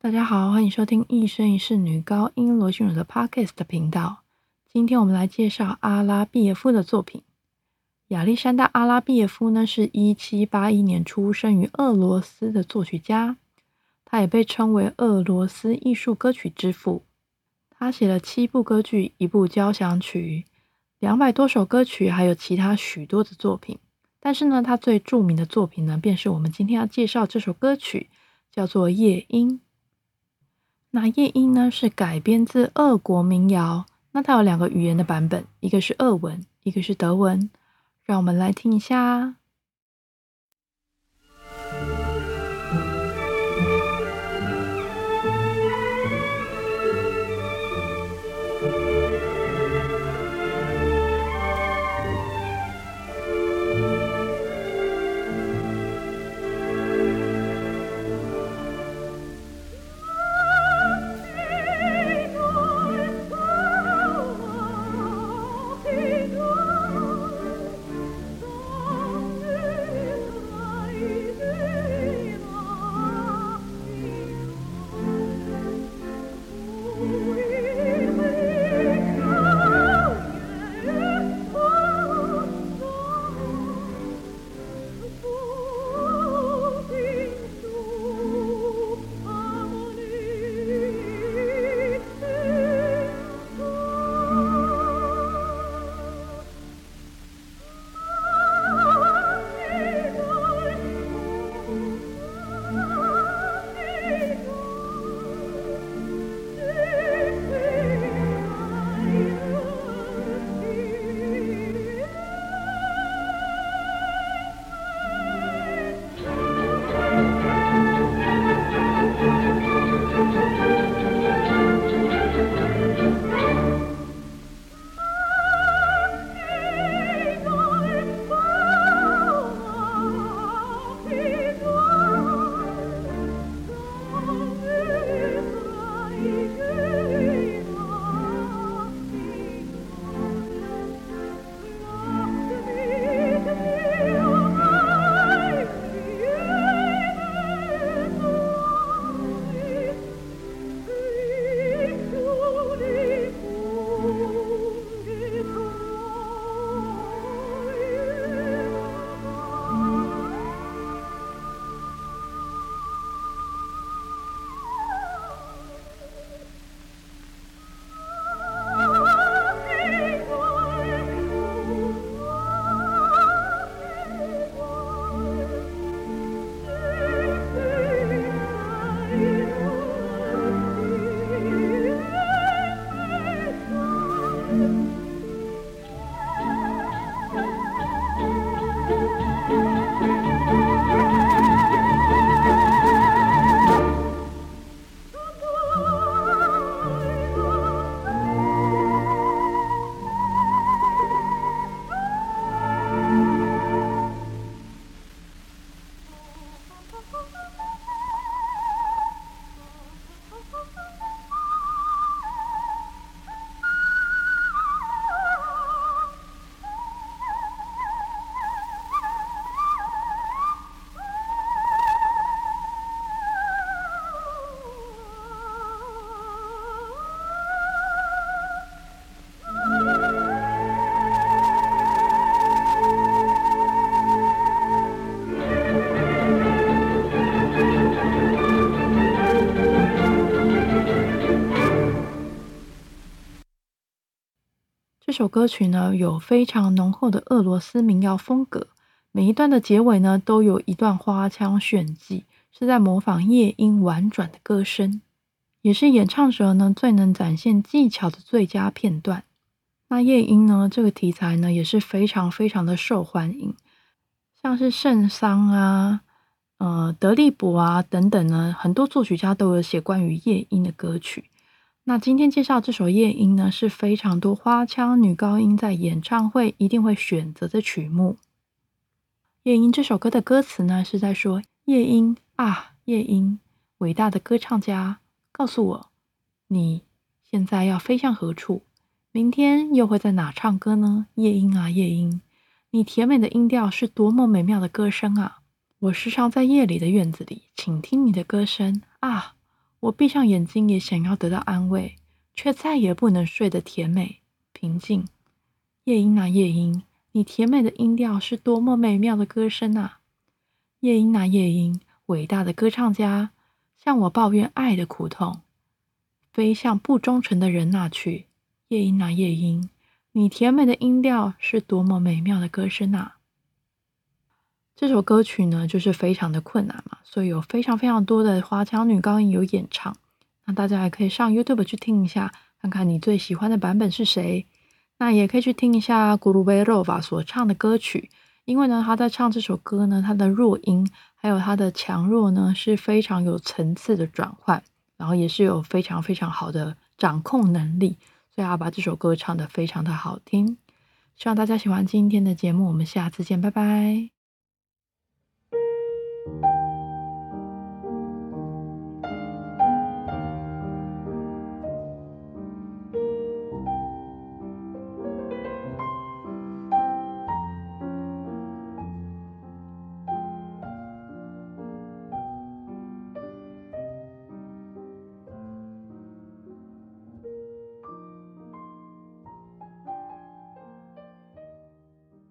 大家好，欢迎收听一生一世女高音罗心如的 Podcast 频道。今天我们来介绍阿拉毕耶夫的作品。亚历山大·阿拉毕耶夫呢，是一七八一年出生于俄罗斯的作曲家，他也被称为俄罗斯艺术歌曲之父。他写了七部歌剧、一部交响曲、两百多首歌曲，还有其他许多的作品。但是呢，他最著名的作品呢，便是我们今天要介绍这首歌曲，叫做《夜莺》。那夜莺呢是改编自俄国民谣，那它有两个语言的版本，一个是俄文，一个是德文，让我们来听一下。这首歌曲呢，有非常浓厚的俄罗斯民谣风格。每一段的结尾呢，都有一段花腔炫技，是在模仿夜莺婉转的歌声，也是演唱者呢最能展现技巧的最佳片段。那夜莺呢，这个题材呢，也是非常非常的受欢迎，像是圣桑啊、呃德利伯啊等等呢，很多作曲家都有写关于夜莺的歌曲。那今天介绍这首《夜莺》呢，是非常多花腔女高音在演唱会一定会选择的曲目。《夜莺》这首歌的歌词呢，是在说：“夜莺啊，夜莺，伟大的歌唱家，告诉我，你现在要飞向何处？明天又会在哪唱歌呢？夜莺啊，夜莺，你甜美的音调是多么美妙的歌声啊！我时常在夜里的院子里倾听你的歌声啊。”我闭上眼睛，也想要得到安慰，却再也不能睡得甜美平静。夜莺啊，夜莺，你甜美的音调是多么美妙的歌声啊！夜莺啊，夜莺，伟大的歌唱家，向我抱怨爱的苦痛，飞向不忠诚的人那去。夜莺啊，夜莺，你甜美的音调是多么美妙的歌声啊！这首歌曲呢，就是非常的困难嘛，所以有非常非常多的华强女高音有演唱。那大家也可以上 YouTube 去听一下，看看你最喜欢的版本是谁。那也可以去听一下 g u r u v e r o v a 所唱的歌曲，因为呢，他在唱这首歌呢，他的弱音还有他的强弱呢，是非常有层次的转换，然后也是有非常非常好的掌控能力，所以他把这首歌唱得非常的好听。希望大家喜欢今天的节目，我们下次见，拜拜。